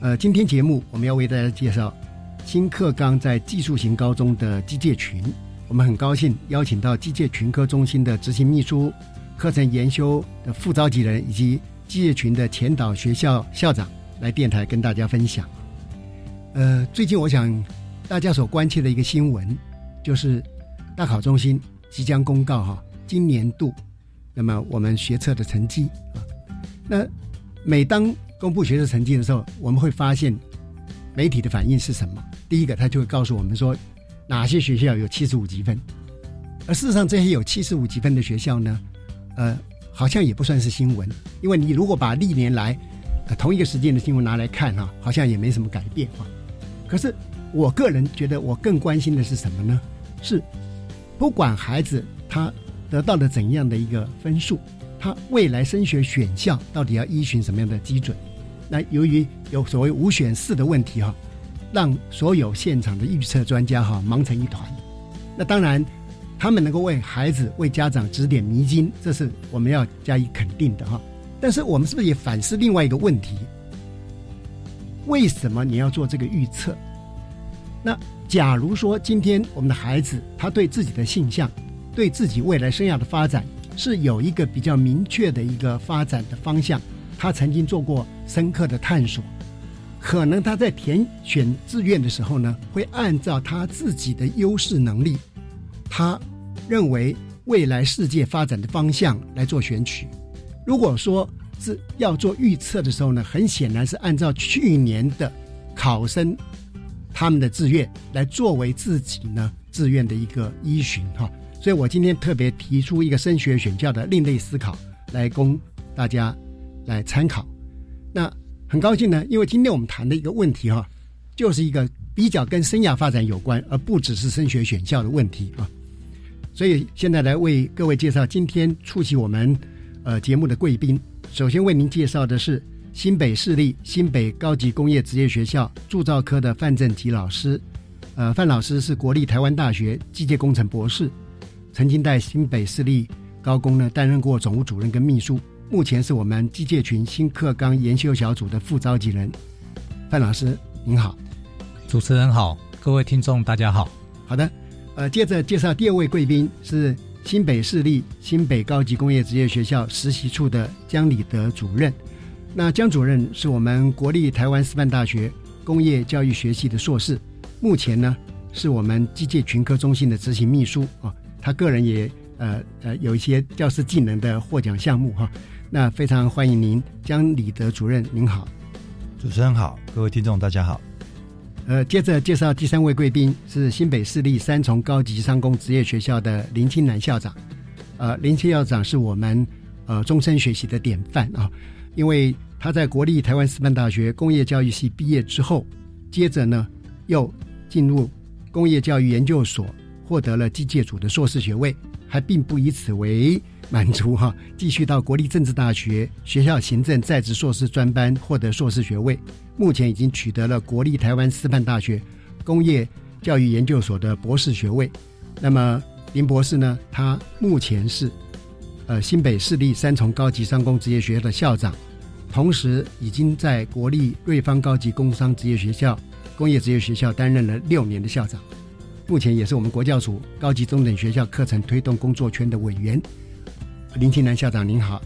呃，今天节目我们要为大家介绍新课纲在技术型高中的机械群。我们很高兴邀请到机械群科中心的执行秘书、课程研修的副召集人以及。机械群的前导学校校长来电台跟大家分享。呃，最近我想大家所关切的一个新闻，就是大考中心即将公告哈今年度那么我们学测的成绩啊。那每当公布学测成绩的时候，我们会发现媒体的反应是什么？第一个，他就会告诉我们说哪些学校有七十五积分，而事实上这些有七十五积分的学校呢，呃。好像也不算是新闻，因为你如果把历年来，呃同一个时间的新闻拿来看哈，好像也没什么改变。可是我个人觉得，我更关心的是什么呢？是不管孩子他得到了怎样的一个分数，他未来升学选校到底要依循什么样的基准？那由于有所谓五选四的问题哈，让所有现场的预测专家哈忙成一团。那当然。他们能够为孩子、为家长指点迷津，这是我们要加以肯定的哈。但是，我们是不是也反思另外一个问题？为什么你要做这个预测？那假如说今天我们的孩子他对自己的性向、对自己未来生涯的发展是有一个比较明确的一个发展的方向，他曾经做过深刻的探索，可能他在填选志愿的时候呢，会按照他自己的优势能力。他认为未来世界发展的方向来做选取。如果说是要做预测的时候呢，很显然是按照去年的考生他们的志愿来作为自己呢志愿的一个依循哈。所以我今天特别提出一个升学选教的另类思考，来供大家来参考。那很高兴呢，因为今天我们谈的一个问题哈，就是一个比较跟生涯发展有关，而不只是升学选校的问题啊。所以现在来为各位介绍今天出席我们呃节目的贵宾。首先为您介绍的是新北市立新北高级工业职业学校铸造科的范正吉老师。呃，范老师是国立台湾大学机械工程博士，曾经在新北市立高工呢担任过总务主任跟秘书，目前是我们机械群新课纲研修小组的副召集人。范老师您好，主持人好，各位听众大家好。好的。呃，接着介绍第二位贵宾是新北市立新北高级工业职业学校实习处的江礼德主任。那江主任是我们国立台湾师范大学工业教育学系的硕士，目前呢是我们机械群科中心的执行秘书啊。他个人也呃呃有一些教师技能的获奖项目哈。那非常欢迎您，江礼德主任，您好。主持人好，各位听众大家好。呃，接着介绍第三位贵宾是新北市立三重高级商工职业学校的林清南校长。呃，林清校长是我们呃终身学习的典范啊，因为他在国立台湾师范大学工业教育系毕业之后，接着呢又进入工业教育研究所获得了机械组的硕士学位，还并不以此为满足哈，继续到国立政治大学学校行政在职硕士专班获得硕士学位，目前已经取得了国立台湾师范大学工业教育研究所的博士学位。那么林博士呢，他目前是呃新北市立三重高级商工职业学校的校长，同时已经在国立瑞芳高级工商职业学校、工业职业学校担任了六年的校长。目前也是我们国教署高级中等学校课程推动工作圈的委员。林清南校长您好，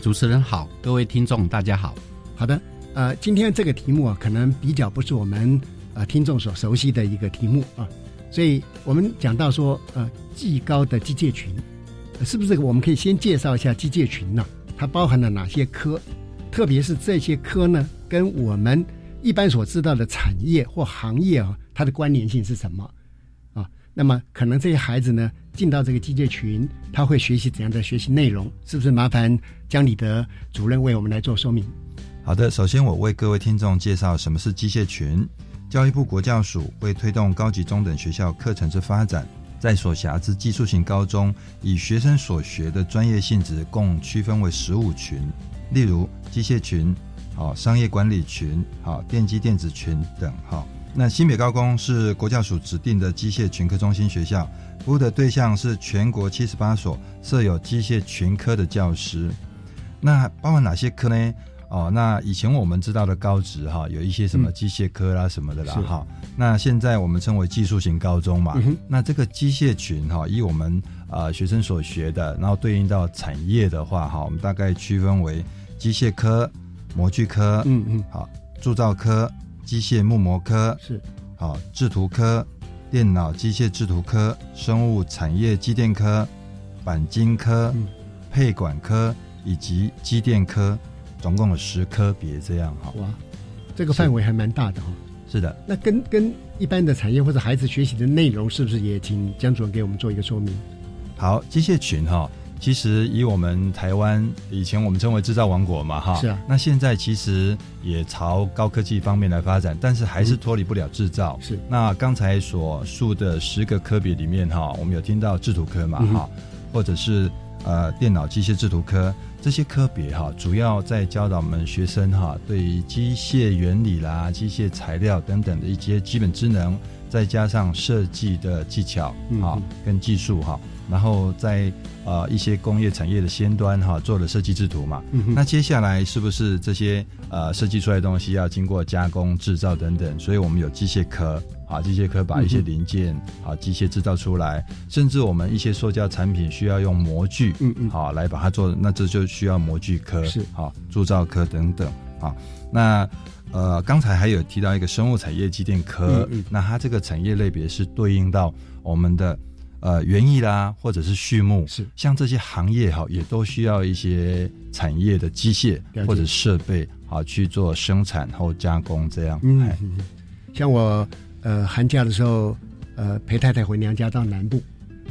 主持人好，各位听众大家好。好的，呃，今天这个题目啊，可能比较不是我们呃听众所熟悉的一个题目啊，所以我们讲到说呃，技高的机械群，是不是我们可以先介绍一下机械群呢？它包含了哪些科？特别是这些科呢，跟我们一般所知道的产业或行业啊，它的关联性是什么？那么，可能这些孩子呢，进到这个机械群，他会学习怎样的学习内容？是不是麻烦江礼德主任为我们来做说明？好的，首先我为各位听众介绍什么是机械群。教育部国教署为推动高级中等学校课程之发展，在所辖之技术型高中，以学生所学的专业性质，共区分为十五群，例如机械群、好商业管理群、好电机电子群等，哈。那新北高工是国教署指定的机械群科中心学校，服务的对象是全国七十八所设有机械群科的教师。那包含哪些科呢？哦，那以前我们知道的高职哈，有一些什么机械科啦什么的啦哈。那现在我们称为技术型高中嘛。那这个机械群哈，以我们啊学生所学的，然后对应到产业的话哈，我们大概区分为机械科、模具科，嗯嗯，好，铸造科。机械木模科是好，制图科、电脑机械制图科、生物产业机电科、钣金科、配管科以及机电科，总共有十科别这样哈。哇，这个范围还蛮大的哈。是的，那跟跟一般的产业或者孩子学习的内容，是不是也请江主任给我们做一个说明？好，机械群哈。其实以我们台湾以前我们称为制造王国嘛，哈，是啊。那现在其实也朝高科技方面来发展，但是还是脱离不了制造。是。那刚才所述的十个科别里面，哈，我们有听到制图科嘛，哈，或者是呃电脑机械制图科这些科别，哈，主要在教导我们学生哈，对于机械原理啦、机械材料等等的一些基本知能，再加上设计的技巧啊跟技术哈。然后在呃一些工业产业的先端哈做了设计制图嘛，那接下来是不是这些呃设计出来的东西要经过加工制造等等？所以我们有机械科啊，机械科把一些零件啊机械制造出来，甚至我们一些塑胶产品需要用模具，嗯嗯，好来把它做，那这就需要模具科是好铸造科等等啊。那呃刚才还有提到一个生物产业机电科，那它这个产业类别是对应到我们的。呃，园艺啦，或者是畜牧，是像这些行业哈，也都需要一些产业的机械或者设备啊去做生产或加工这样。嗯，像我呃寒假的时候，呃陪太太回娘家到南部，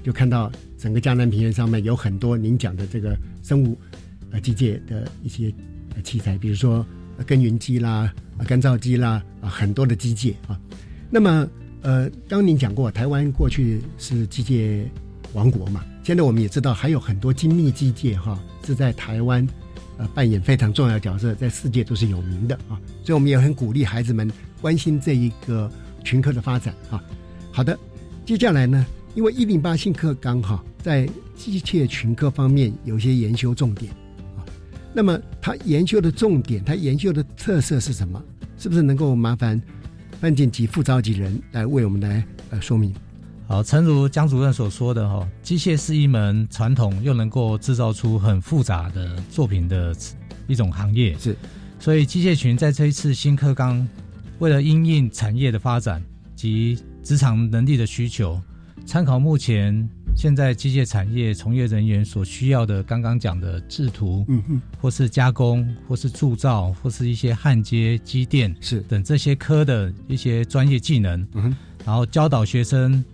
就看到整个江南平原上面有很多您讲的这个生物呃机械的一些器材，比如说耕耘机啦、干燥机啦啊，很多的机械啊，那么。呃，刚您讲过，台湾过去是机械王国嘛，现在我们也知道还有很多精密机械哈，是在台湾呃扮演非常重要的角色，在世界都是有名的啊，所以我们也很鼓励孩子们关心这一个群科的发展啊。好的，接下来呢，因为一零八新课纲哈，在机械群科方面有些研修重点啊，那么它研究的重点，它研究的特色是什么？是不是能够麻烦？范建吉副召集人来为我们来呃说明。好，诚如江主任所说的哈，机械是一门传统又能够制造出很复杂的作品的一种行业。是，所以机械群在这一次新课纲，为了因应产业的发展及职场能力的需求，参考目前。现在机械产业从业人员所需要的，刚刚讲的制图，嗯嗯，或是加工，或是铸造，或是一些焊接、机电，是。等这些科的一些专业技能，嗯，然后教导学生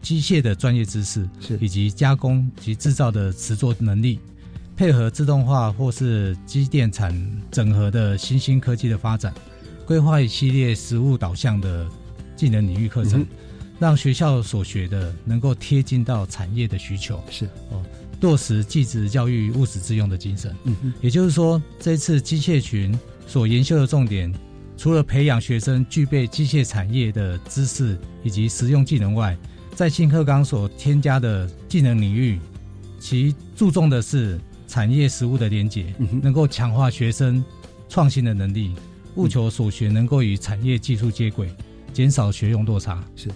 机械的专业知识，是。以及加工及制造的实作能力，配合自动化或是机电产整合的新兴科技的发展，规划一系列实务导向的技能领域课程。让学校所学的能够贴近到产业的需求。是哦，落实技职教育务实自用的精神。嗯哼，也就是说，这次机械群所研修的重点，除了培养学生具备机械产业的知识以及实用技能外，在新课纲所添加的技能领域，其注重的是产业实务的连结，能够强化学生创新的能力，务求所学能够与产业技术接轨，减少学用落差。是，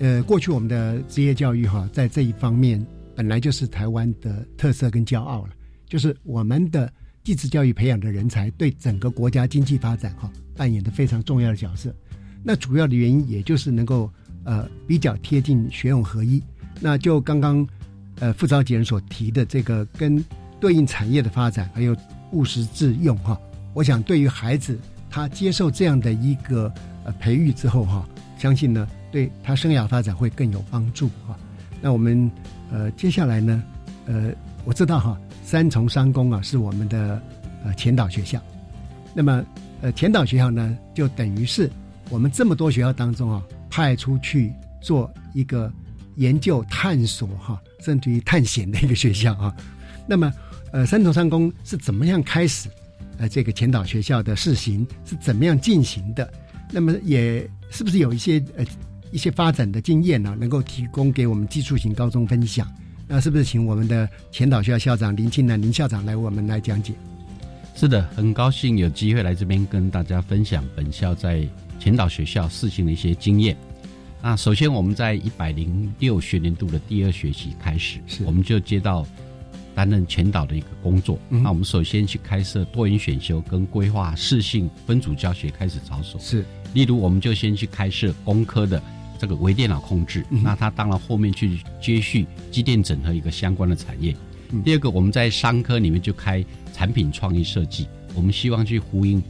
呃，过去我们的职业教育哈，在这一方面本来就是台湾的特色跟骄傲了，就是我们的技职教育培养的人才，对整个国家经济发展哈扮演的非常重要的角色。那主要的原因，也就是能够呃比较贴近学用合一。那就刚刚呃傅昭杰人所提的这个跟对应产业的发展，还有务实自用哈，我想对于孩子他接受这样的一个培育之后哈，相信呢对他生涯发展会更有帮助哈。那我们呃接下来呢呃我知道哈三重商工啊是我们的呃前导学校，那么呃前导学校呢就等于是我们这么多学校当中啊派出去做一个研究探索哈甚至于探险的一个学校啊。那么呃三重商工是怎么样开始呃这个前导学校的试行是怎么样进行的？那么也是不是有一些呃一些发展的经验呢，能够提供给我们技术型高中分享？那是不是请我们的前导校校长林庆南林校长来我们来讲解？是的，很高兴有机会来这边跟大家分享本校在前导学校试行的一些经验。那首先我们在一百零六学年度的第二学期开始，我们就接到担任前导的一个工作。那我们首先去开设多元选修跟规划适性分组教学开始着手。是，例如我们就先去开设工科的这个微电脑控制，那它当然后面去接续机电整合一个相关的产业。第二个，我们在商科里面就开产品创意设计，我们希望去呼应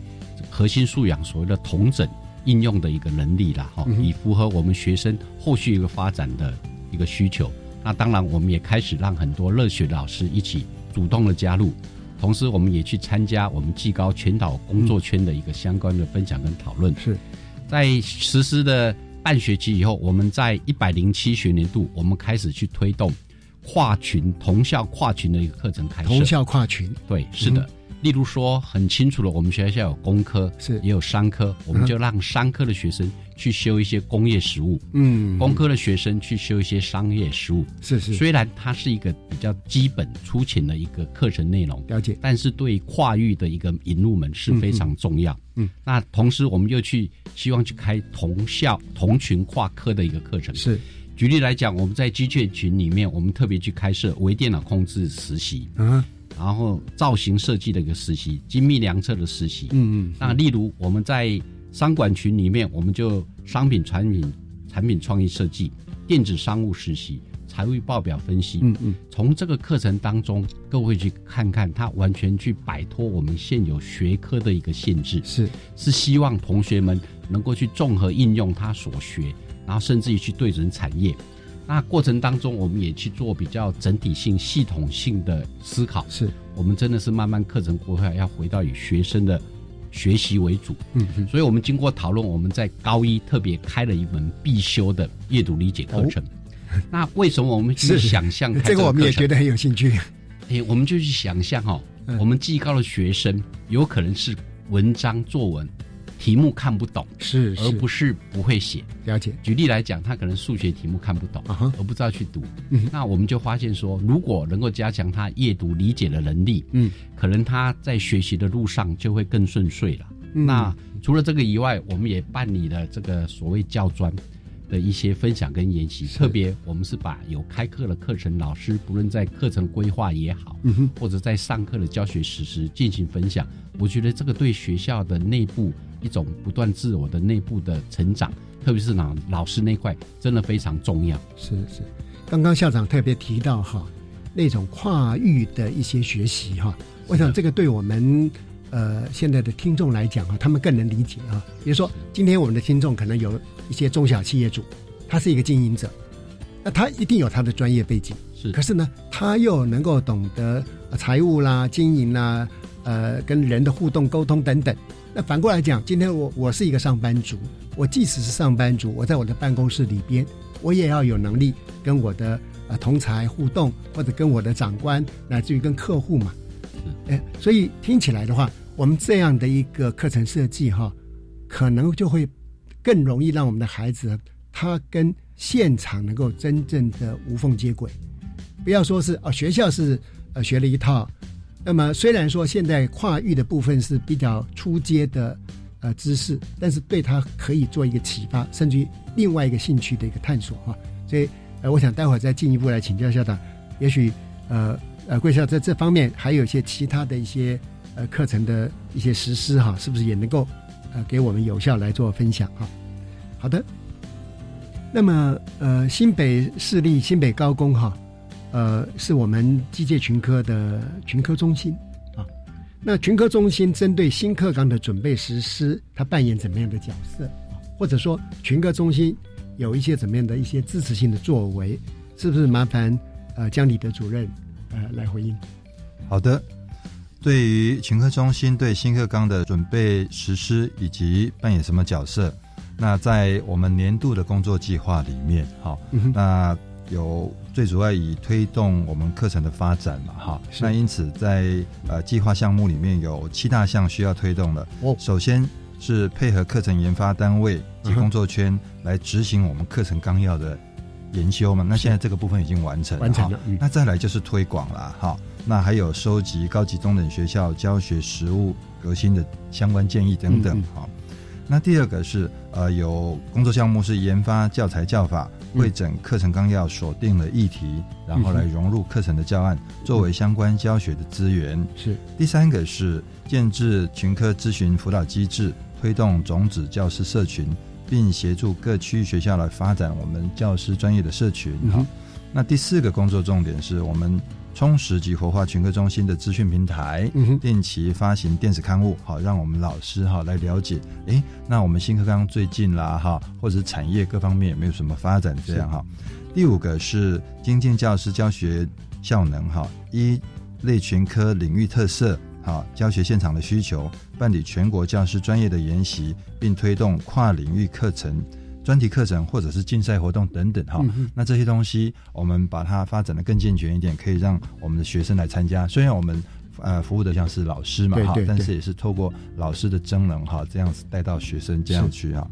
核心素养所谓的同整应用的一个能力啦，哈，以符合我们学生后续一个发展的一个需求。那当然，我们也开始让很多热血的老师一起主动的加入，同时我们也去参加我们技高全岛工作圈的一个相关的分享跟讨论。是在实施的半学期以后，我们在一百零七学年度，我们开始去推动。跨群同校跨群的一个课程开始，同校跨群，对，是的。例如说，很清楚的，我们学校有工科，是。也有商科，我们就让商科的学生去修一些工业实务，嗯，工科的学生去修一些商业实务，是是。虽然它是一个比较基本粗浅的一个课程内容，了解，但是对跨域的一个引入门是非常重要。嗯，那同时我们又去希望去开同校同群跨科的一个课程，是。举例来讲，我们在机械群里面，我们特别去开设微电脑控制实习，嗯，然后造型设计的一个实习，精密量测的实习，嗯嗯。那例如我们在商管群里面，我们就商品产品产品创意设计、电子商务实习、财务报表分析，嗯嗯。从这个课程当中，各位去看看，它完全去摆脱我们现有学科的一个限制，是是希望同学们能够去综合应用他所学。然后甚至于去对准产业，那过程当中我们也去做比较整体性、系统性的思考。是我们真的是慢慢课程规划要回到以学生的学习为主。嗯，所以我们经过讨论，我们在高一特别开了一门必修的阅读理解课程。那为什么我们去想 象这个？我们也觉得很有兴趣。哎，我们就去想象哈，我们技高的学生有可能是文章作文。题目看不懂是，而不是不会写。了解。举例来讲，他可能数学题目看不懂，而不知道去读。嗯，那我们就发现说，如果能够加强他阅读理解的能力，嗯，可能他在学习的路上就会更顺遂了。那除了这个以外，我们也办理了这个所谓教专的一些分享跟研习。特别我们是把有开课的课程老师，不论在课程规划也好，嗯，或者在上课的教学实施进行分享。我觉得这个对学校的内部。一种不断自我的内部的成长，特别是老老师那块，真的非常重要。是是，刚刚校长特别提到哈，那种跨域的一些学习哈，我想这个对我们呃现在的听众来讲啊，他们更能理解啊。比如说，今天我们的听众可能有一些中小企业主，他是一个经营者，那他一定有他的专业背景，是。可是呢，他又能够懂得财务啦、经营啦、呃，跟人的互动沟通等等。那反过来讲，今天我我是一个上班族，我即使是上班族，我在我的办公室里边，我也要有能力跟我的呃同才互动，或者跟我的长官，乃至于跟客户嘛。哎，所以听起来的话，我们这样的一个课程设计哈，可能就会更容易让我们的孩子他跟现场能够真正的无缝接轨。不要说是哦，学校是呃学了一套，那么虽然说现在跨域的部分是比较初阶的呃知识，但是对他可以做一个启发，甚至于另外一个兴趣的一个探索哈。所以呃，我想待会儿再进一步来请教校长，也许呃呃贵校在这方面还有一些其他的一些呃课程的一些实施哈，是不是也能够呃给我们有效来做分享哈？好的，那么呃新北市立新北高工哈。呃，是我们机械群科的群科中心啊。那群科中心针对新课纲的准备实施，它扮演怎么样的角色啊？或者说群科中心有一些怎么样的一些支持性的作为？是不是麻烦呃江李德主任呃来回应？好的，对于群科中心对新课纲的准备实施以及扮演什么角色？那在我们年度的工作计划里面，好，那。有最主要以推动我们课程的发展嘛，哈，那因此在呃计划项目里面有七大项需要推动的。哦，首先是配合课程研发单位及工作圈来执行我们课程纲要的研修嘛。那现在这个部分已经完成，完成了。那再来就是推广了，哈，那还有收集高级中等学校教学实务革新的相关建议等等，哈。那第二个是呃有工作项目是研发教材教法。会诊课程纲要锁定了议题，然后来融入课程的教案，作为相关教学的资源。是第三个是建制群科咨询辅导机制，推动种子教师社群，并协助各区域学校来发展我们教师专业的社群。好，那第四个工作重点是我们。充实及活化群科中心的资讯平台，定期发行电子刊物，好让我们老师哈来了解，哎，那我们新课纲最近啦哈，或者产业各方面有没有什么发展这样哈。第五个是精进教师教学效能哈，一类群科领域特色，哈教学现场的需求，办理全国教师专业的研习，并推动跨领域课程。专题课程或者是竞赛活动等等哈，那这些东西我们把它发展的更健全一点，可以让我们的学生来参加。虽然我们呃服务的像是老师嘛哈，但是也是透过老师的真能哈，这样子带到学生这样去哈。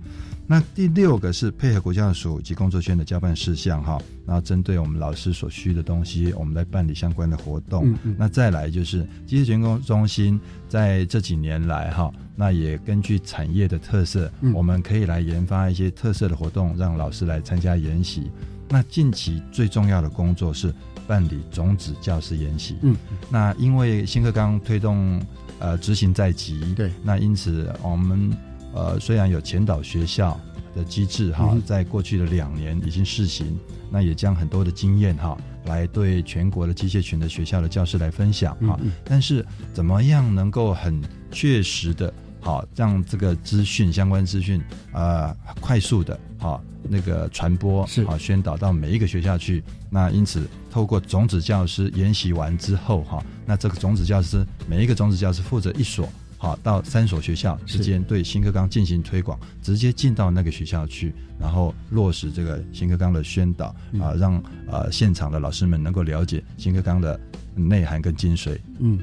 那第六个是配合国教署及工作圈的交办事项哈，然后针对我们老师所需的东西，我们来办理相关的活动。那再来就是机械员工中心在这几年来哈，那也根据产业的特色，我们可以来研发一些特色的活动，让老师来参加研习。那近期最重要的工作是办理种子教师研习。嗯，那因为新课纲推动呃执行在即，对，那因此我们。呃，虽然有前导学校的机制哈，在过去的两年已经试行，那也将很多的经验哈，来对全国的机械群的学校的教师来分享哈。但是怎么样能够很确实的，好让这个资讯相关资讯呃快速的哈那个传播是好宣导到每一个学校去？那因此透过种子教师研习完之后哈，那这个种子教师每一个种子教师负责一所。好，到三所学校之间对新课纲进行推广，直接进到那个学校去，然后落实这个新课纲的宣导啊，让呃现场的老师们能够了解新课纲的内涵跟精髓。嗯，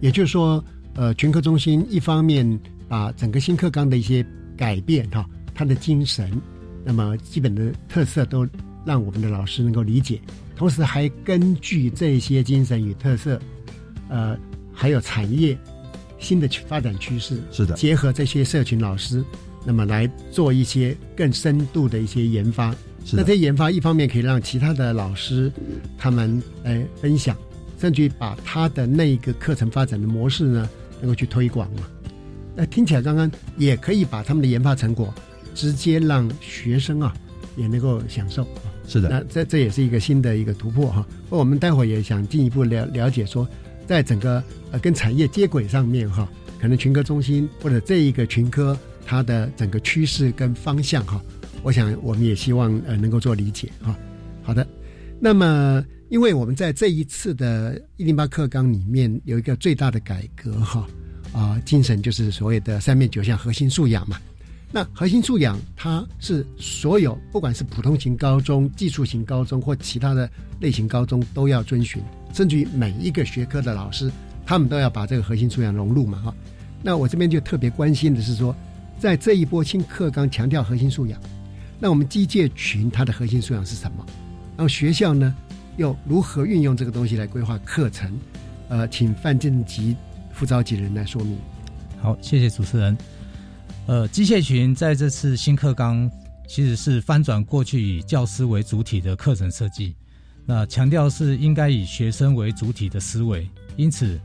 也就是说，呃，全科中心一方面把整个新课纲的一些改变哈，它的精神，那么基本的特色都让我们的老师能够理解，同时还根据这些精神与特色，呃，还有产业。新的发展趋势是的，结合这些社群老师，那么来做一些更深度的一些研发。那这研发一方面可以让其他的老师他们来分享，甚至于把他的那一个课程发展的模式呢，能够去推广嘛。那听起来刚刚也可以把他们的研发成果直接让学生啊也能够享受啊。是的，那这这也是一个新的一个突破哈。那我们待会儿也想进一步了了解说。在整个呃跟产业接轨上面哈，可能群科中心或者这一个群科它的整个趋势跟方向哈，我想我们也希望呃能够做理解哈。好的，那么因为我们在这一次的一零八课纲里面有一个最大的改革哈啊精神就是所谓的三面九项核心素养嘛。那核心素养，它是所有不管是普通型高中、技术型高中或其他的类型高中都要遵循，甚至于每一个学科的老师，他们都要把这个核心素养融入嘛，哈。那我这边就特别关心的是说，在这一波新课纲强调核心素养，那我们机械群它的核心素养是什么？然后学校呢又如何运用这个东西来规划课程？呃，请范正吉副召集人来说明。好，谢谢主持人。呃，机械群在这次新课纲其实是翻转过去以教师为主体的课程设计，那强调是应该以学生为主体的思维，因此，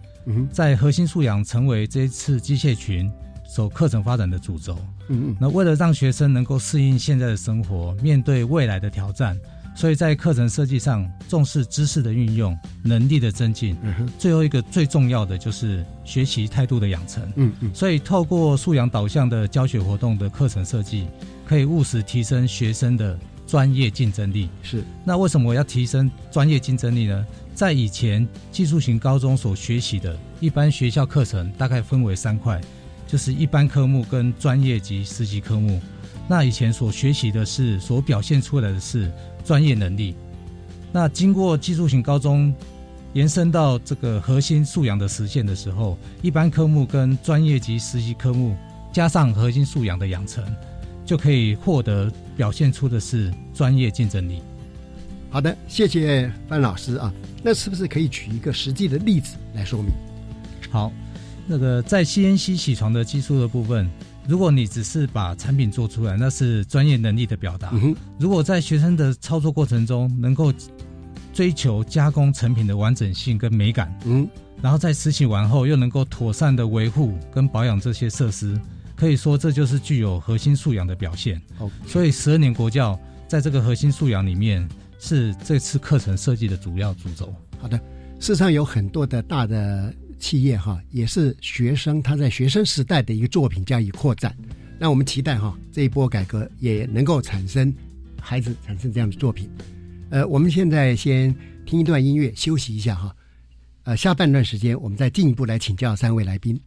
在核心素养成为这一次机械群所课程发展的主轴。嗯嗯，那为了让学生能够适应现在的生活，面对未来的挑战。所以在课程设计上重视知识的运用、能力的增进，最后一个最重要的就是学习态度的养成。嗯嗯。所以透过素养导向的教学活动的课程设计，可以务实提升学生的专业竞争力。是。那为什么我要提升专业竞争力呢？在以前技术型高中所学习的一般学校课程，大概分为三块，就是一般科目跟专业及实习科目。那以前所学习的是，所表现出来的是。专业能力，那经过技术型高中延伸到这个核心素养的实现的时候，一般科目跟专业级实习科目加上核心素养的养成，就可以获得表现出的是专业竞争力。好的，谢谢范老师啊。那是不是可以举一个实际的例子来说明？好，那个在 CNC 起床的技术的部分。如果你只是把产品做出来，那是专业能力的表达。如果在学生的操作过程中能够追求加工成品的完整性跟美感，嗯，然后在实习完后又能够妥善的维护跟保养这些设施，可以说这就是具有核心素养的表现。哦，所以十二年国教在这个核心素养里面是这次课程设计的主要主轴。好的，事实上有很多的大的。企业哈也是学生他在学生时代的一个作品加以扩展，那我们期待哈这一波改革也能够产生孩子产生这样的作品。呃，我们现在先听一段音乐休息一下哈，呃，下半段时间我们再进一步来请教三位来宾。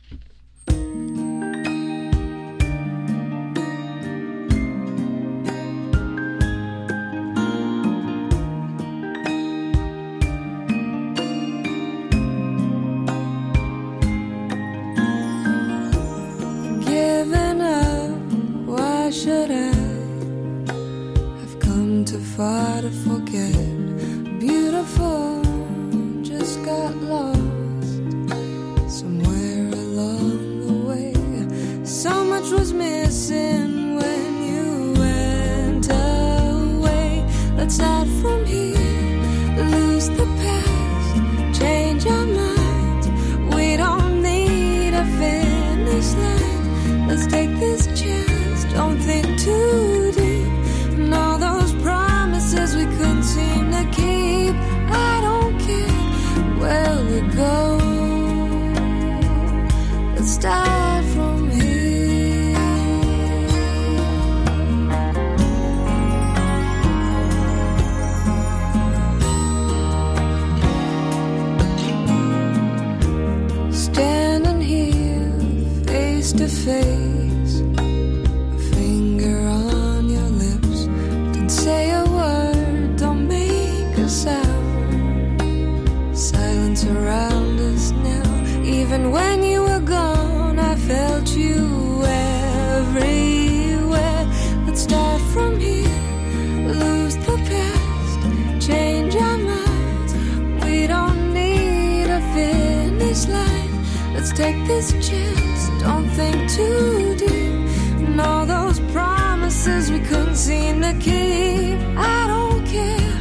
take this chance. Don't think too deep. And all those promises we couldn't seem to keep. I don't care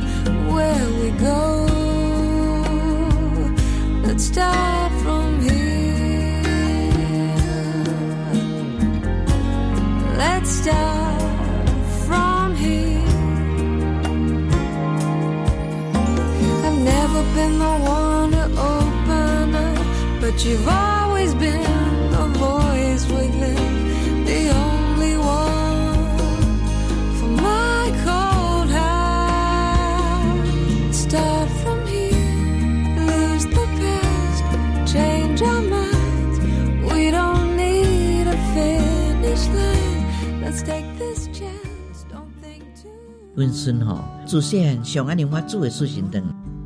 where we go. Let's start from here. Let's start. been the one to open up, but you've always 温孙吼，自细汉上安尼我煮的素心汤，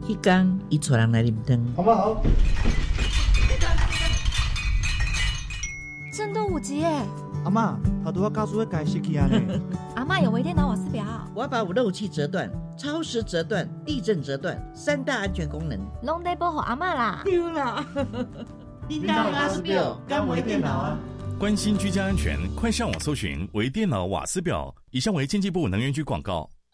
迄天伊带人来啉汤。好不好？震动五级耶！阿妈，他都要告诉我改时去啊呢。阿妈有微电脑瓦斯表，我要把五漏气折断、超时折断、地震折断三大安全功能，拢得保护阿妈啦。丢啦！叮当瓦斯表，干微电脑啊！关心居家安全，快上网搜寻微电脑瓦斯表。以上为经济部能源局广告。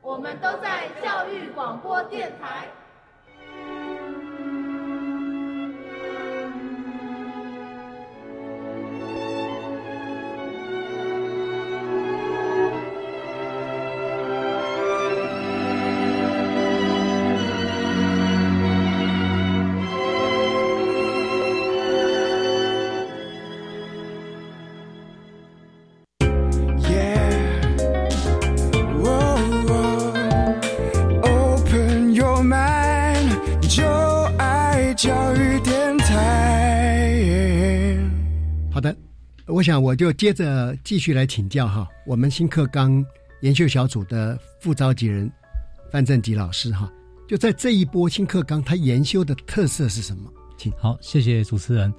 我们都在教育广播电台。想我就接着继续来请教哈，我们新课纲研修小组的副召集人范正吉老师哈，就在这一波新课纲，它研修的特色是什么？请好，谢谢主持人。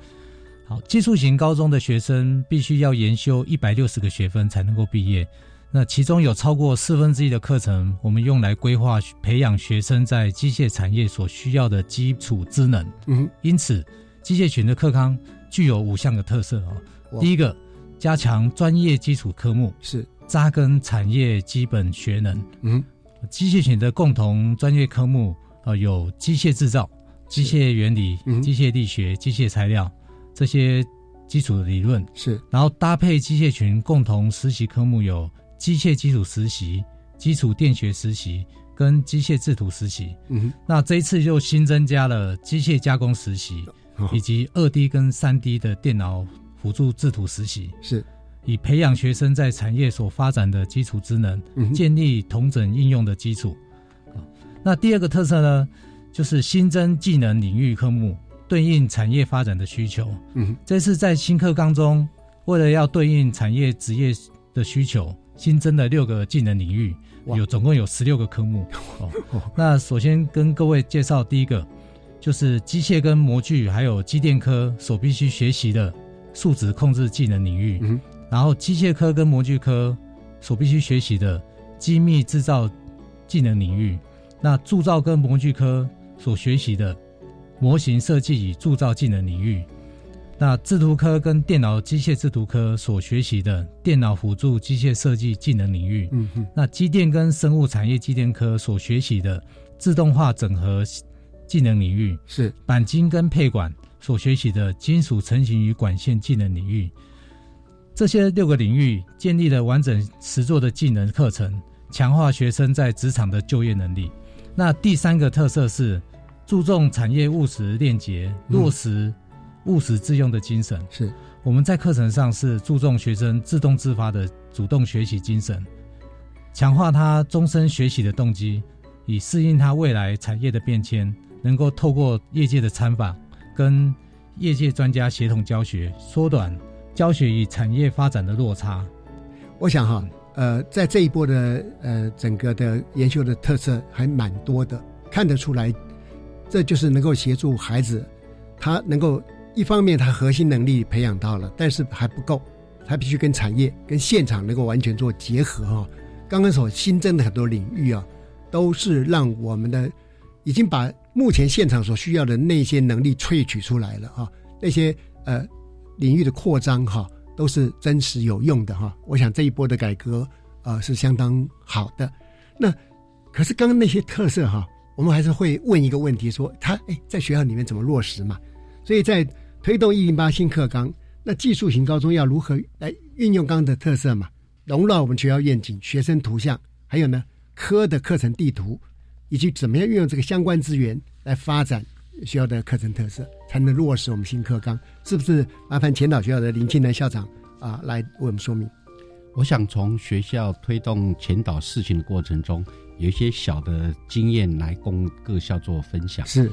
好，技术型高中的学生必须要研修一百六十个学分才能够毕业，那其中有超过四分之一的课程，我们用来规划培养学生在机械产业所需要的基础知能。嗯，因此机械群的课纲具有五项的特色啊。第一个，加强专业基础科目，是扎根产业基本学能。嗯，机械群的共同专业科目呃，有机械制造、机械原理、机械力学、机械材料这些基础的理论。是，然后搭配机械群共同实习科目有机械基础实习、基础电学实习跟机械制图实习。嗯，那这一次又新增加了机械加工实习，以及二 D 跟三 D 的电脑。辅助制图实习是，以培养学生在产业所发展的基础职能，建立同整应用的基础。那第二个特色呢，就是新增技能领域科目，对应产业发展的需求。嗯，这次在新课纲中，为了要对应产业职业的需求，新增了六个技能领域，有总共有十六个科目。哦，那首先跟各位介绍第一个，就是机械跟模具还有机电科所必须学习的。数值控制技能领域，嗯，然后机械科跟模具科所必须学习的机密制造技能领域，那铸造跟模具科所学习的模型设计与铸造技能领域，那制图科跟电脑机械制图科所学习的电脑辅助机械设计技能领域，嗯哼，那机电跟生物产业机电科所学习的自动化整合技能领域，是。钣金跟配管。所学习的金属成型与管线技能领域，这些六个领域建立了完整实作的技能课程，强化学生在职场的就业能力。那第三个特色是注重产业务实链接，落实务实自用的精神。是我们在课程上是注重学生自动自发的主动学习精神，强化他终身学习的动机，以适应他未来产业的变迁，能够透过业界的参访。跟业界专家协同教学，缩短教学与产业发展的落差。我想哈，呃，在这一波的呃整个的研修的特色还蛮多的，看得出来，这就是能够协助孩子，他能够一方面他核心能力培养到了，但是还不够，他必须跟产业、跟现场能够完全做结合哈。刚刚所新增的很多领域啊，都是让我们的已经把目前现场所需要的那些能力萃取出来了哈。那些呃领域的扩张哈，都是真实有用的哈。我想这一波的改革啊是相当好的。那可是刚刚那些特色哈，我们还是会问一个问题：说他哎在学校里面怎么落实嘛？所以在推动一零八新课纲，那技术型高中要如何来运用刚的特色嘛？融入我们学校愿景、学生图像，还有呢科的课程地图，以及怎么样运用这个相关资源来发展学校的课程特色，才能落实我们新课纲？是不是？麻烦前导学校的林庆南校长啊，来为我们说明。我想从学校推动前导事情的过程中，有一些小的经验来供各校做分享。是，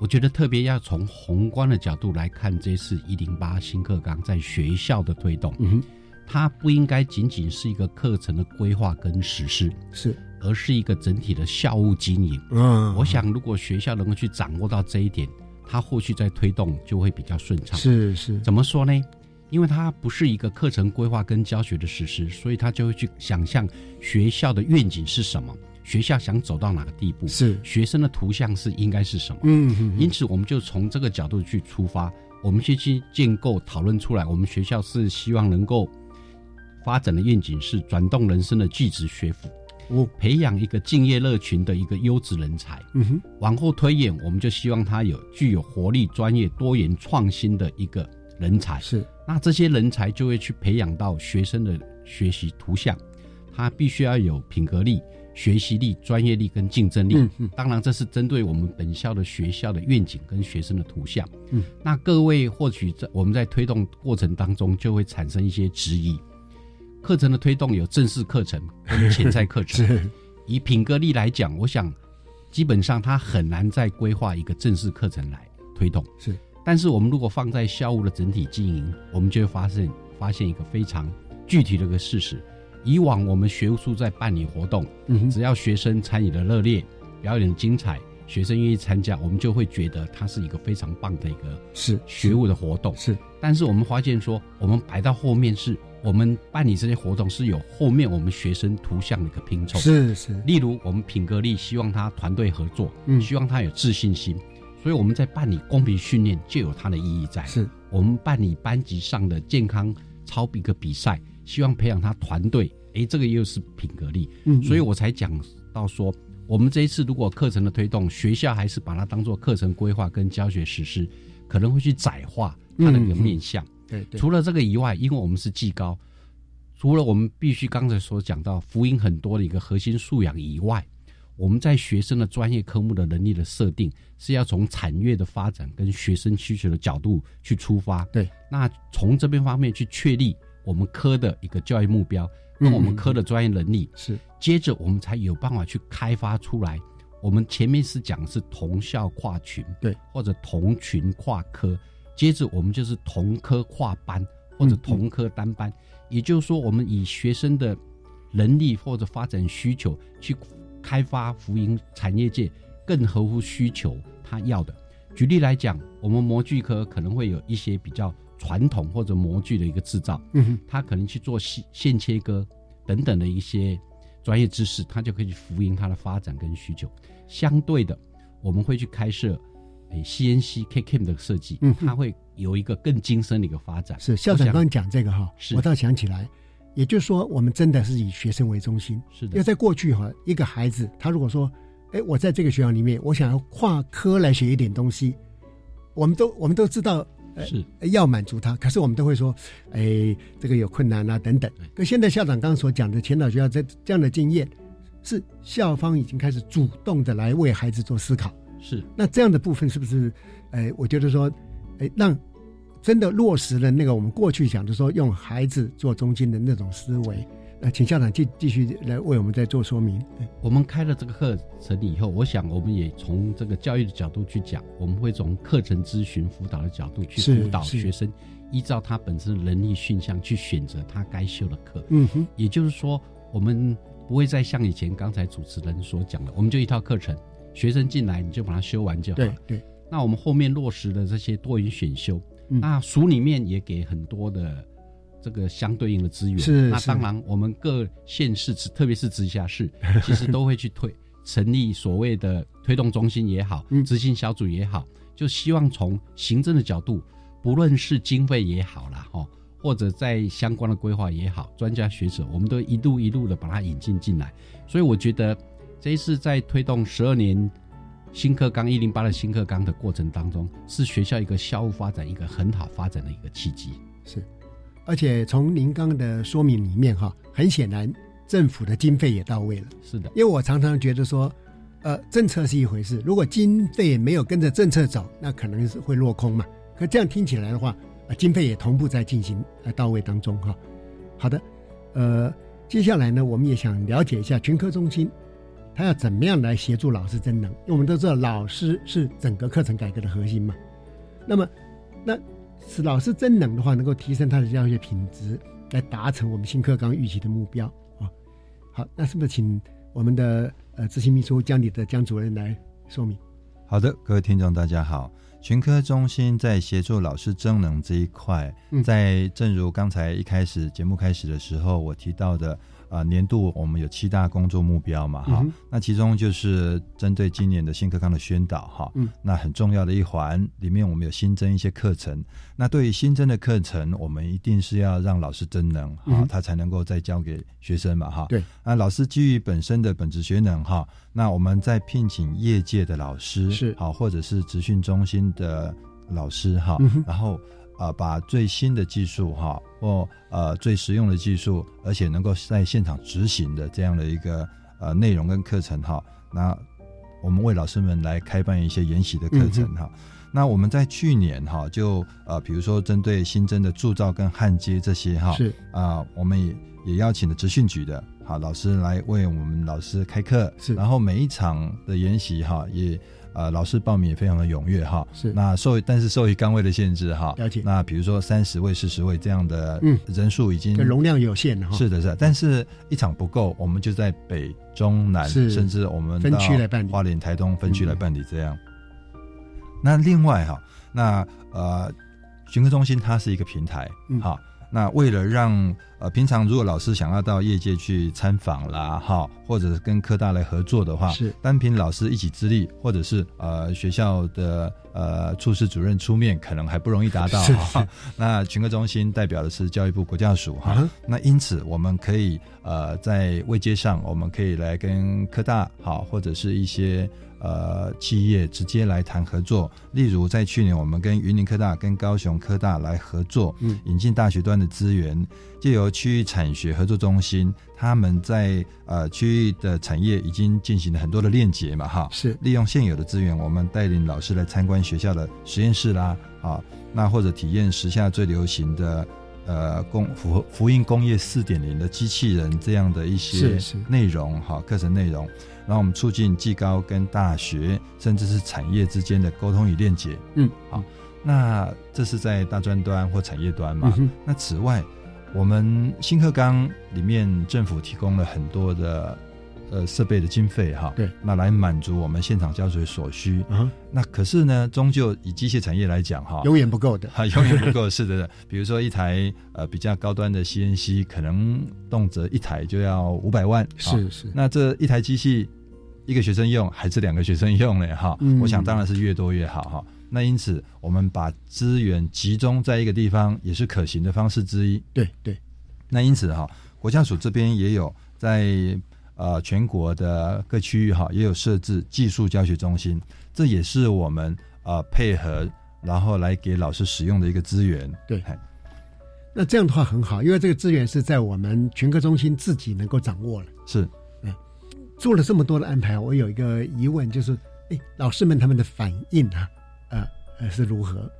我觉得特别要从宏观的角度来看这次一零八新课纲在学校的推动。嗯哼。它不应该仅仅是一个课程的规划跟实施，是，而是一个整体的校务经营。嗯，我想如果学校能够去掌握到这一点，它后续在推动就会比较顺畅。是是，怎么说呢？因为它不是一个课程规划跟教学的实施，所以他就会去想象学校的愿景是什么，学校想走到哪个地步，是学生的图像是应该是什么。嗯，因此我们就从这个角度去出发，我们先去建构讨论出来，我们学校是希望能够。发展的愿景是转动人生的巨职学府，哦，培养一个敬业乐群的一个优质人才。嗯哼，往后推演，我们就希望他有具有活力、专业、多元、创新的一个人才。是，那这些人才就会去培养到学生的学习图像，他必须要有品格力、学习力、专业力跟竞争力。嗯嗯，当然这是针对我们本校的学校的愿景跟学生的图像。嗯，那各位或许在我们在推动过程当中就会产生一些质疑。课程的推动有正式课程 跟潜在课程。以品格力来讲，我想基本上他很难再规划一个正式课程来推动。是，但是我们如果放在校务的整体经营，我们就会发现发现一个非常具体的一个事实：以往我们学务处在办理活动，嗯，只要学生参与的热烈，表演精彩，学生愿意参加，我们就会觉得它是一个非常棒的一个是学务的活动。是，但是我们发现说，我们摆到后面是。我们办理这些活动是有后面我们学生图像的一个拼凑，是是。例如我们品格力希望他团队合作，嗯，希望他有自信心，所以我们在办理公平训练就有它的意义在。是我们办理班级上的健康操比个比赛，希望培养他团队，哎，这个又是品格力。嗯，所以我才讲到说，我们这一次如果课程的推动，学校还是把它当做课程规划跟教学实施，可能会去窄化它的一个面向。对，除了这个以外，因为我们是技高，除了我们必须刚才所讲到福音很多的一个核心素养以外，我们在学生的专业科目的能力的设定是要从产业的发展跟学生需求的角度去出发。对，那从这边方面去确立我们科的一个教育目标跟我们科的专业能力，是接着我们才有办法去开发出来。我们前面是讲是同校跨群，对，或者同群跨科。接着我们就是同科跨班或者同科单班，也就是说，我们以学生的能力或者发展需求去开发福音产业界更合乎需求他要的。举例来讲，我们模具科可能会有一些比较传统或者模具的一个制造，嗯，他可能去做线线切割等等的一些专业知识，他就可以去福音它的发展跟需求。相对的，我们会去开设。诶，CNC KKM 的设计，嗯，它会有一个更精深的一个发展。是校长刚刚讲这个哈，我倒想起来，也就是说，我们真的是以学生为中心。是的，因为在过去哈，一个孩子他如果说，哎，我在这个学校里面，我想要跨科来学一点东西，我们都我们都知道，是要满足他，可是我们都会说，哎，这个有困难啊等等。可现在校长刚刚所讲的前导学校这这样的经验，是校方已经开始主动的来为孩子做思考。是，那这样的部分是不是？哎，我觉得说，哎，让真的落实了那个我们过去讲的说用孩子做中心的那种思维。那请校长继继续来为我们再做说明。我们开了这个课程以后，我想我们也从这个教育的角度去讲，我们会从课程咨询辅导的角度去辅导学生，依照他本身的能力训向去选择他该修的课。嗯哼，也就是说，我们不会再像以前刚才主持人所讲的，我们就一套课程。学生进来你就把它修完就好。对对。那我们后面落实的这些多元选修，那书里面也给很多的这个相对应的资源。是，那当然，我们各县市，特别是直辖市，其实都会去推成立所谓的推动中心也好，嗯执行小组也好，就希望从行政的角度，不论是经费也好啦，哈，或者在相关的规划也好，专家学者，我们都一路一路的把它引进进来。所以我觉得这一次在推动十二年新课纲一零八的新课纲的过程当中，是学校一个校务发展一个很好发展的一个契机。是，而且从您刚刚的说明里面哈，很显然政府的经费也到位了。是的，因为我常常觉得说，呃，政策是一回事，如果经费没有跟着政策走，那可能是会落空嘛。可这样听起来的话，呃，经费也同步在进行呃到位当中哈。好的，呃，接下来呢，我们也想了解一下群科中心，它要怎么样来协助老师增能？因为我们都知道老师是整个课程改革的核心嘛。那么，那使老师增能的话，能够提升他的教学品质，来达成我们新课纲预期的目标啊。好，那是不是请我们的呃执行秘书江里的江主任来说明？好的，各位听众大家好。群科中心在协助老师增能这一块，嗯在正如刚才一开始节目开始的时候我提到的，啊、年度我们有七大工作目标嘛，哈、嗯那其中就是针对今年的新课纲的宣导，哈，嗯。那很重要的一环里面，我们有新增一些课程。那对于新增的课程，我们一定是要让老师真能，哈、嗯他才能够再教给学生嘛，哈。对，那老师基于本身的本职学能，哈，那我们在聘请业界的老师是。好，或者是职训中心的老师哈，嗯然后呃把最新的技术哈或呃最实用的技术，而且能够在现场执行的这样的一个呃内容跟课程哈，那我们为老师们来开办一些研习的课程嗯哈。那我们在去年哈，就呃，比如说针对新增的铸造跟焊接这些哈，是。啊、我们也也邀请了职训局的哈老师来为我们老师开课，是。然后每一场的研习哈，也呃老师报名也非常的踊跃哈，是。那受但是受于岗位的限制哈，了解。那比如说三十位、四十位这样的嗯。人数已经这容量有限哈。是的，是的，但是一场不够，我们就在北、中、南，是。甚至我们分区来办理。花莲、台东分区来办理这样。那另外哈，那呃，巡科中心它是一个平台，嗯。哈。那为了让呃平常如果老师想要到业界去参访啦，哈，或者是跟科大来合作的话，是单凭老师一己之力，或者是呃学校的呃处室主任出面，可能还不容易达到是哈是。那群科中心代表的是教育部国教署哈，那因此我们可以呃在位阶上，我们可以来跟科大好，或者是一些呃企业直接来谈合作。例如在去年，我们跟云林科大、跟高雄科大来合作，嗯引进大学端的资源，借由区域产学合作中心，他们在呃区域的产业已经进行了很多的链接嘛，哈，是。利用现有的资源，我们带领老师来参观学校的实验室啦，啊，那或者体验时下最流行的呃工福福音工业四点零的机器人这样的一些内容哈课程内容，然后我们促进技高跟大学甚至是产业之间的沟通与链接。嗯，好，那这是在大专端或产业端嘛？嗯那此外，我们新课纲里面政府提供了很多的呃设备的经费哈，对，那来满足我们现场教学所需。嗯，那可是呢，终究以机械产业来讲哈，永远不够的啊，永远不够。是的，比如说一台呃比较高端的 CNC，可能动辄一台就要五百万。是啊是那这一台机器，一个学生用还是两个学生用呢？哈，嗯我想当然是越多越好哈。那因此，我们把资源集中在一个地方，也是可行的方式之一。对对，那因此哈，国家署这边也有在呃全国的各区域哈，也有设置技术教学中心，这也是我们呃配合然后来给老师使用的一个资源。对那这样的话很好，因为这个资源是在我们全科中心自己能够掌握了。是，嗯，做了这么多的安排，我有一个疑问，就是，哎，老师们他们的反应啊，呃呃是如何？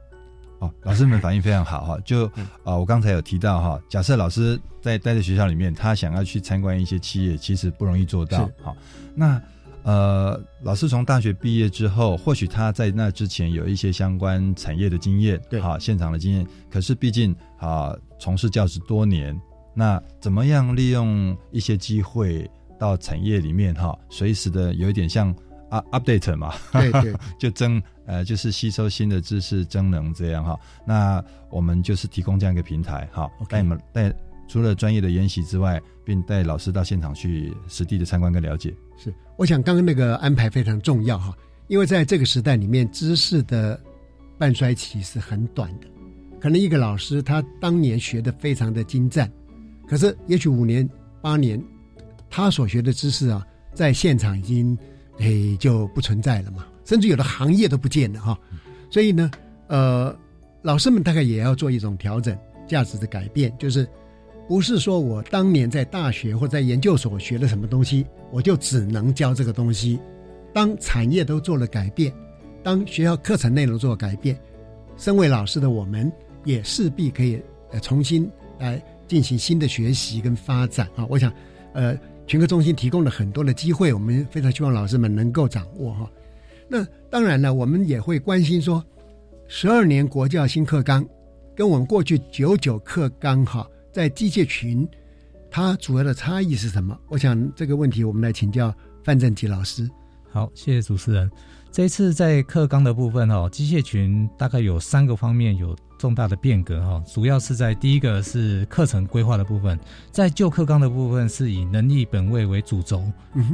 哦，老师们反应非常好哈，就嗯啊、我刚才有提到哈，假设老师在待在学校里面，他想要去参观一些企业，其实不容易做到是。好，那呃，老师从大学毕业之后，或许他在那之前有一些相关产业的经验，对好，现场的经验，可是毕竟啊，从事教职多年，那怎么样利用一些机会到产业里面哈，随时的有一点像 up update 嘛，对对，就增呃就是吸收新的知识增能这样哈。那我们就是提供这样一个平台哈，带你们带除了专业的研习之外，并带老师到现场去实地的参观跟了解。是，我想刚刚那个安排非常重要哈，因为在这个时代里面，知识的半衰期是很短的。可能一个老师他当年学的非常的精湛，可是也许五年八年，他所学的知识啊，在现场已经诶就不存在了嘛，甚至有的行业都不见了哈。所以呢，呃，老师们大概也要做一种调整，价值的改变，就是不是说我当年在大学或在研究所学了什么东西，我就只能教这个东西。当产业都做了改变，当学校课程内容做改变，身为老师的我们。也势必可以呃重新来进行新的学习跟发展啊！我想，呃，全科中心提供了很多的机会，我们非常希望老师们能够掌握哈。那当然了，我们也会关心说，十二年国教新课纲跟我们过去九九课纲哈，在机械群它主要的差异是什么？我想这个问题我们来请教范正吉老师。好，谢谢主持人。这一次在课纲的部分哦，机械群大概有三个方面有重大的变革哈，主要是在第一个是课程规划的部分，在旧课纲的部分是以能力本位为主轴，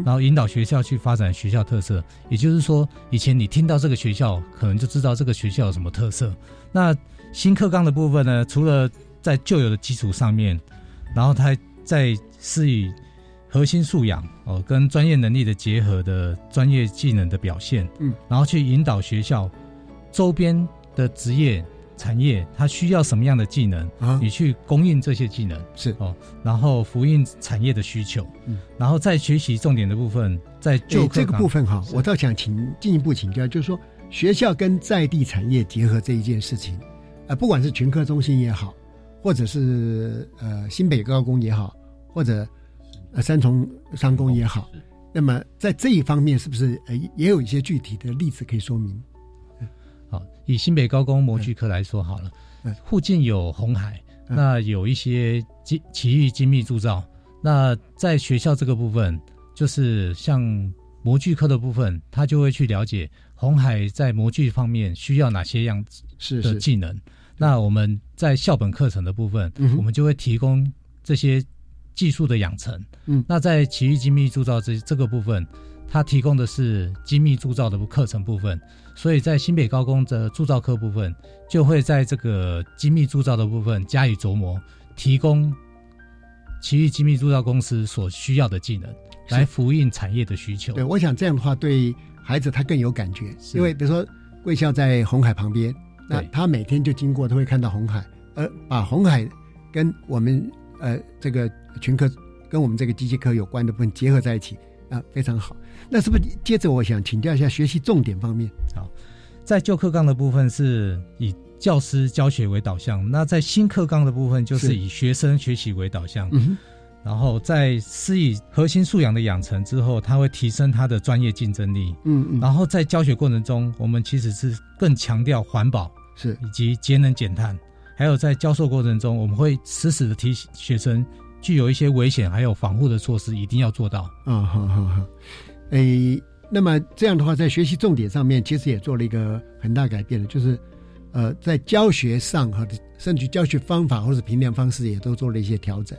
然后引导学校去发展学校特色。也就是说，以前你听到这个学校，可能就知道这个学校有什么特色。那新课纲的部分呢，除了在旧有的基础上面，然后它在是以。核心素养哦，跟专业能力的结合的专业技能的表现，嗯，然后去引导学校周边的职业产业，它需要什么样的技能啊？你去供应这些技能是哦，然后呼应产业的需求，嗯，然后再学习重点的部分，在就这个部分哈，我倒想请进一步请教，就是说学校跟在地产业结合这一件事情，呃，不管是群科中心也好，或者是呃新北高工也好，或者。呃，三重商工也好，那么在这一方面，是不是呃也有一些具体的例子可以说明？好，以新北高工模具科来说好了，附近有红海，那有一些精奇遇精密铸造，那在学校这个部分，就是像模具科的部分，他就会去了解红海在模具方面需要哪些样子的技能。那我们在校本课程的部分，我们就会提供这些。技术的养成，嗯，那在奇遇精密铸造这这个部分，它提供的是精密铸造的课程部分，所以在新北高工的铸造科部分，就会在这个精密铸造的部分加以琢磨，提供其余精密铸造公司所需要的技能，来呼应产业的需求。对，我想这样的话对孩子他更有感觉，因为比如说贵校在红海旁边，那他每天就经过都会看到红海，而把红海跟我们呃这个。群科跟我们这个机械科有关的部分结合在一起啊，非常好。那是不是接着我想请教一下学习重点方面？好，在旧课纲的部分是以教师教学为导向，那在新课纲的部分就是以学生学习为导向。嗯，然后在施以核心素养的养成之后，他会提升他的专业竞争力。嗯嗯。然后在教学过程中，我们其实是更强调环保是以及节能减碳，还有在教授过程中，我们会时时的提醒学生。具有一些危险，还有防护的措施，一定要做到。啊，好好好。诶，那么这样的话，在学习重点上面，其实也做了一个很大改变的，就是，呃，在教学上哈，甚至教学方法或者评量方式，也都做了一些调整。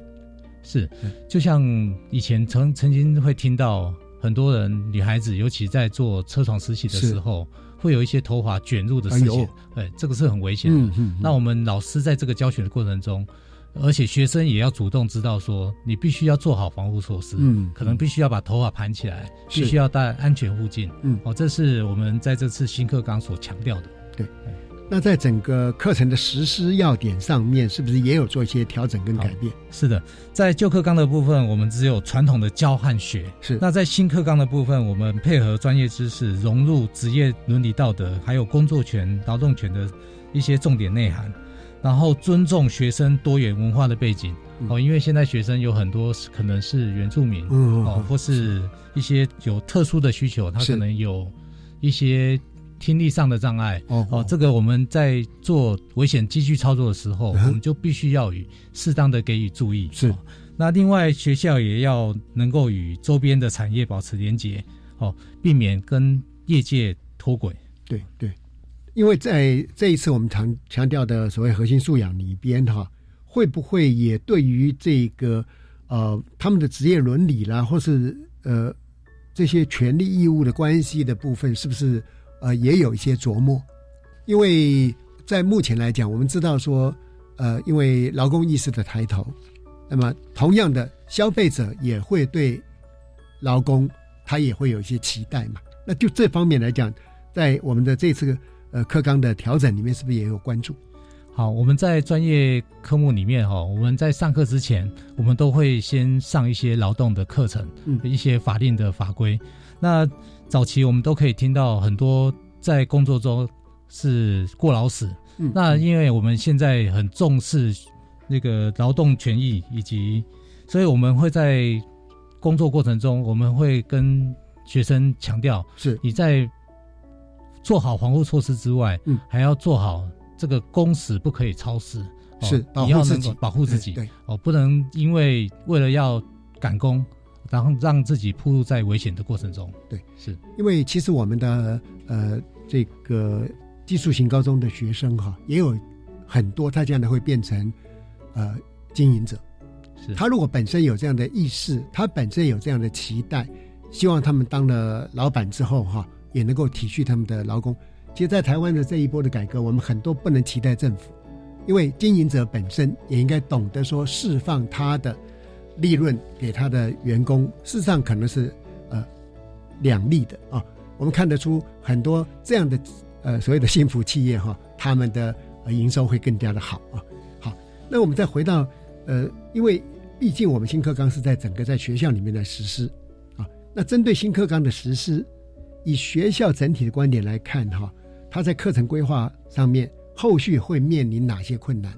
是，就像以前曾曾经会听到很多人女孩子，尤其在做车床实习的时候，会有一些头发卷入的事情。哎，这个是很危险的。那我们老师在这个教学的过程中。而且学生也要主动知道说，你必须要做好防护措施，嗯，可能必须要把头发盘起来，必须要戴安全护镜，嗯，哦，这是我们在这次新课纲所强调的。对，那在整个课程的实施要点上面，是不是也有做一些调整跟改变？是的，在旧课纲的部分，我们只有传统的教和学，是。那在新课纲的部分，我们配合专业知识，融入职业伦理道德，还有工作权、劳动权的一些重点内涵。然后尊重学生多元文化的背景。哦，因为现在学生有很多可能是原住民哦，或是一些有特殊的需求，他可能有一些听力上的障碍。哦。这个我们在做危险机具操作的时候，我们就必须要与适当的给予注意。是，那另外学校也要能够与周边的产业保持连结哦，避免跟业界脱轨。对对，因为在这一次我们强强调的所谓核心素养里边哈，会不会也对于这个呃他们的职业伦理啦，或是呃这些权利义务的关系的部分，是不是呃也有一些琢磨？因为在目前来讲，我们知道说呃，因为劳工意识的抬头，那么同样的消费者也会对劳工他也会有一些期待嘛。那就这方面来讲。在我们的这次呃课纲的调整里面，是不是也有关注？好，我们在专业科目里面哈，我们在上课之前，我们都会先上一些劳动的课程，嗯，一些法令的法规。那早期我们都可以听到很多在工作中是过劳死，嗯，那因为我们现在很重视那个劳动权益，以及所以我们会在工作过程中，我们会跟学生强调，是你在。做好防护措施之外，嗯，还要做好这个工时不可以超时，是保护自己。保护自己，对。哦，不能因为为了要赶工，然后让自己暴露在危险的过程中。对，是。因为其实我们的呃这个技术型高中的学生哈，也有很多他这样的会变成呃经营者，是。他如果本身有这样的意识，他本身有这样的期待，希望他们当了老板之后哈。也能够体恤他们的劳工。其实，在台湾的这一波的改革，我们很多不能期待政府，因为经营者本身也应该懂得说释放他的利润给他的员工。事实上，可能是呃两利的啊。我们看得出很多这样的呃所谓的幸福企业哈，他们的营收会更加的好啊。好，那我们再回到呃，因为毕竟我们新课纲是在整个在学校里面来实施啊。那针对新课纲的实施。以学校整体的观点来看，哈，他在课程规划上面后续会面临哪些困难？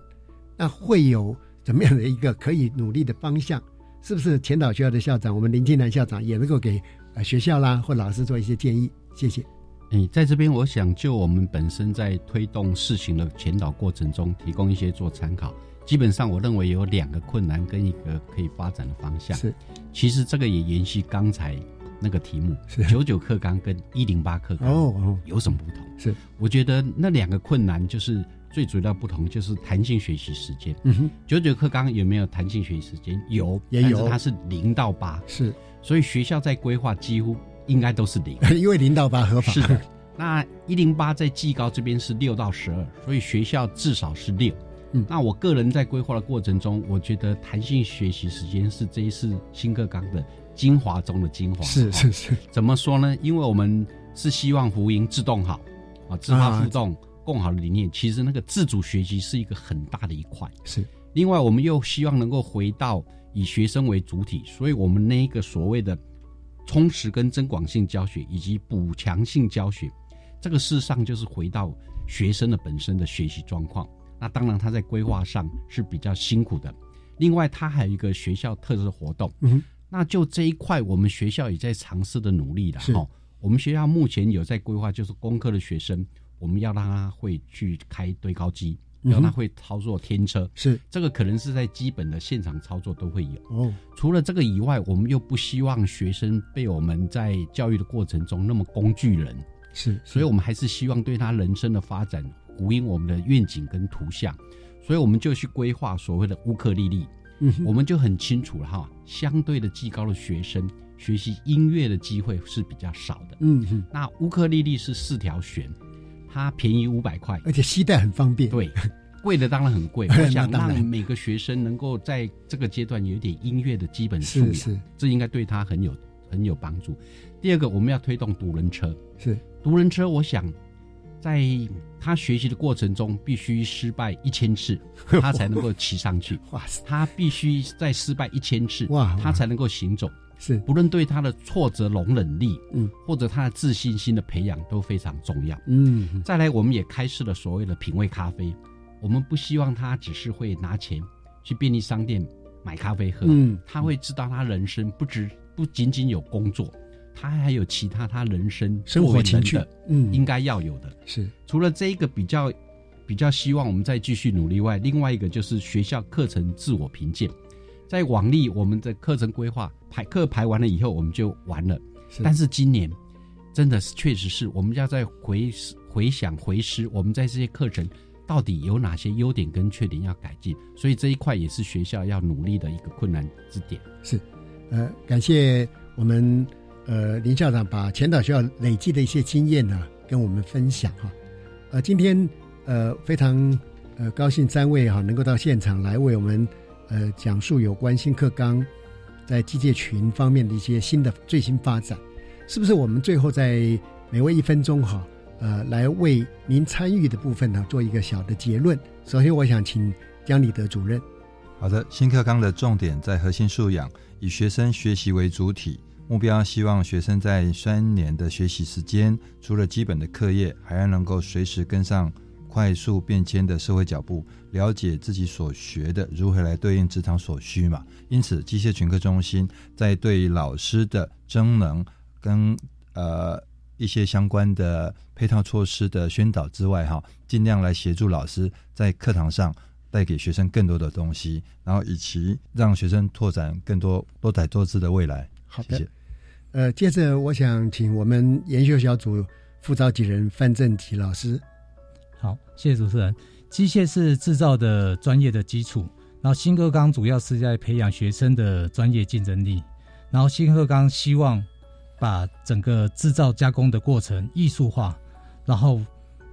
那会有怎么样的一个可以努力的方向？是不是前导学校的校长，我们林金南校长也能够给呃学校啦或老师做一些建议？谢谢。嗯，在这边我想就我们本身在推动事情的前导过程中，提供一些做参考。基本上我认为有两个困难跟一个可以发展的方向。是，其实这个也延续刚才。那个题目是九九课纲跟一零八课纲哦有什么不同？是我觉得那两个困难就是最主要不同就是弹性学习时间。嗯哼，九九课纲有没有弹性学习时间？有，也有，它是零到八。是，所以学校在规划几乎应该都是零，因为零到八合法。是的，那一零八在技高这边是六到十二，所以学校至少是六。嗯，那我个人在规划的过程中，我觉得弹性学习时间是这一次新课纲的。精华中的精华是是是，怎么说呢？因为我们是希望福音自动好啊，自发互动共好的理念。其实那个自主学习是一个很大的一块。是，另外我们又希望能够回到以学生为主体，所以我们那一个所谓的充实跟增广性教学以及补强性教学，这个事实上就是回到学生的本身的学习状况。那当然他在规划上是比较辛苦的。另外，他还有一个学校特色活动。嗯。那就这一块，我们学校也在尝试的努力了哈。我们学校目前有在规划，就是工科的学生，我们要让他会去开堆高机，让他会操作天车。是这个可能是在基本的现场操作都会有。哦，除了这个以外，我们又不希望学生被我们在教育的过程中那么工具人。是，所以我们还是希望对他人生的发展呼应我们的愿景跟图像，所以我们就去规划所谓的乌克丽丽。嗯，我们就很清楚了哈。相对的，技高的学生学习音乐的机会是比较少的。嗯哼，那乌克丽丽是四条弦，它便宜五百块，而且携带很方便。对，贵的当然很贵。我想让每个学生能够在这个阶段有一点音乐的基本素养，这应该对他很有很有帮助。第二个，我们要推动独轮车。是独轮车，我想。在他学习的过程中，必须失败一千次，他才能够骑上去。他必须再失败一千次，哇，他才能够行走。是，不论对他的挫折容忍力，嗯，或者他的自信心的培养都非常重要。嗯，再来，我们也开设了所谓的品味咖啡。我们不希望他只是会拿钱去便利商店买咖啡喝，嗯，他会知道他人生不只不仅仅有工作。他还有其他他人生生活情趣，嗯，应该要有的。是除了这一个比较比较希望我们再继续努力外，另外一个就是学校课程自我评鉴。在往例我们的课程规划排课排完了以后，我们就完了。但是今年真的是确实是我们要在回回想回思，我们在这些课程到底有哪些优点跟缺点要改进，所以这一块也是学校要努力的一个困难之点。是，呃，感谢我们呃林校长把前导学校累积的一些经验呢跟我们分享哈。呃，今天呃非常呃高兴三位哈能够到现场来为我们呃讲述有关新课纲在机械群方面的一些新的最新发展，是不是？我们最后在每位一分钟哈呃来为您参与的部分呢做一个小的结论。首先，我想请江立德主任。好的，新课纲的重点在核心素养，以学生学习为主体。目标希望学生在三年的学习时间，除了基本的课业，还要能够随时跟上快速变迁的社会脚步，了解自己所学的如何来对应职场所需嘛。因此，机械群科中心在对老师的增能跟呃一些相关的配套措施的宣导之外，哈，尽量来协助老师在课堂上带给学生更多的东西，然后以及让学生拓展更多多彩多姿的未来。好的。呃，接着我想请我们研修小组副召集人范正吉老师。好，谢谢主持人。机械是制造的专业的基础，然后新课纲主要是在培养学生的专业竞争力。然后新课纲希望把整个制造加工的过程艺术化，然后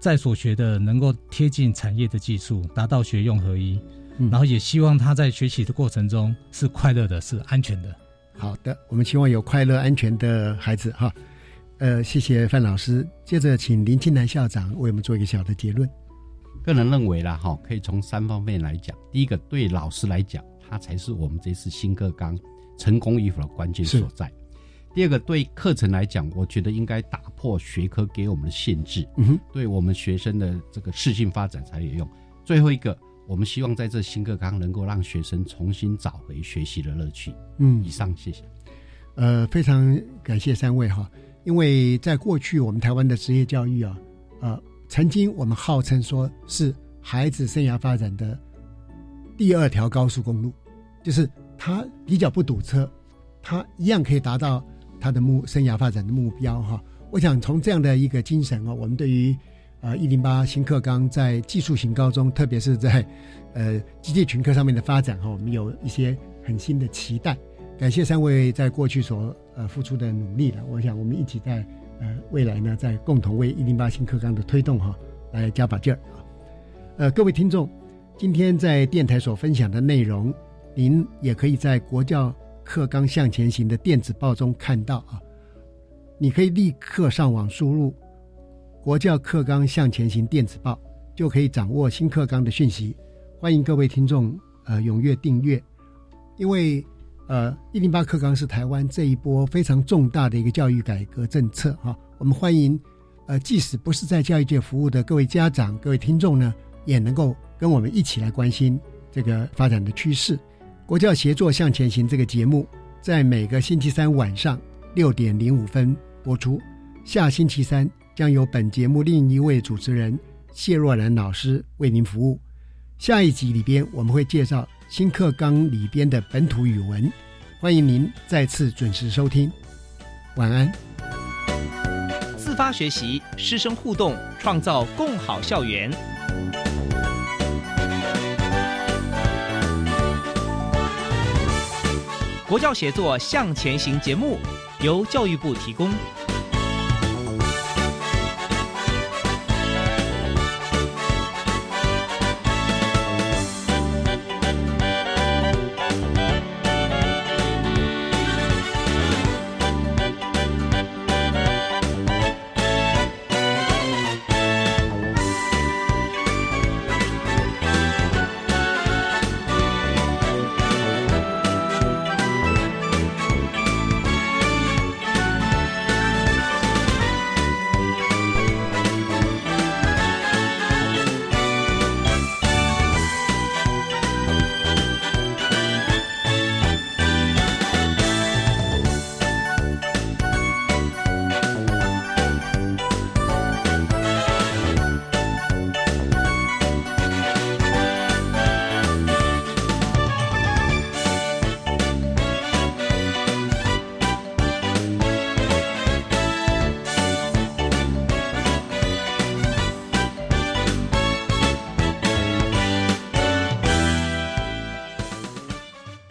在所学的能够贴近产业的技术，达到学用合一。嗯然后也希望他在学习的过程中是快乐的，是安全的。好的，我们希望有快乐、安全的孩子哈。呃，谢谢范老师。接着，请林清南校长为我们做一个小的结论。个人认为啦，哈，可以从三方面来讲。第一个，对老师来讲，他才是我们这次新课纲成功与否的关键所在。第二个，对课程来讲，我觉得应该打破学科给我们的限制，嗯哼，对我们学生的这个适性发展才有用。最后一个。我们希望在这新课纲能够让学生重新找回学习的乐趣。嗯，以上谢谢。呃，非常感谢三位哈，因为在过去我们台湾的职业教育啊，呃，曾经我们号称说是孩子生涯发展的第二条高速公路，就是他比较不堵车，他一样可以达到他的目生涯发展的目标哈。我想从这样的一个精神啊，我们对于。啊，一零八新课纲在技术型高中，特别是在呃机械群科上面的发展哈，我们有一些很新的期待。感谢三位在过去所呃付出的努力了，我想我们一起在呃未来呢，在共同为一零八新课纲的推动哈来加把劲儿啊。呃，各位听众，今天在电台所分享的内容，您也可以在国教课纲向前行的电子报中看到啊，你可以立刻上网输入。国教课纲向前行电子报就可以掌握新课纲的讯息，欢迎各位听众呃踊跃订阅，因为呃一零八课纲是台湾这一波非常重大的一个教育改革政策哈，我们欢迎呃即使不是在教育界服务的各位家长、各位听众呢，也能够跟我们一起来关心这个发展的趋势。国教协作向前行这个节目在每个星期三晚上六点零五分播出，下星期三。将由本节目另一位主持人谢若兰老师为您服务。下一集里边，我们会介绍新课纲里边的本土语文。欢迎您再次准时收听。晚安。自发学习，师生互动，创造共好校园。国教协作向前行节目由教育部提供。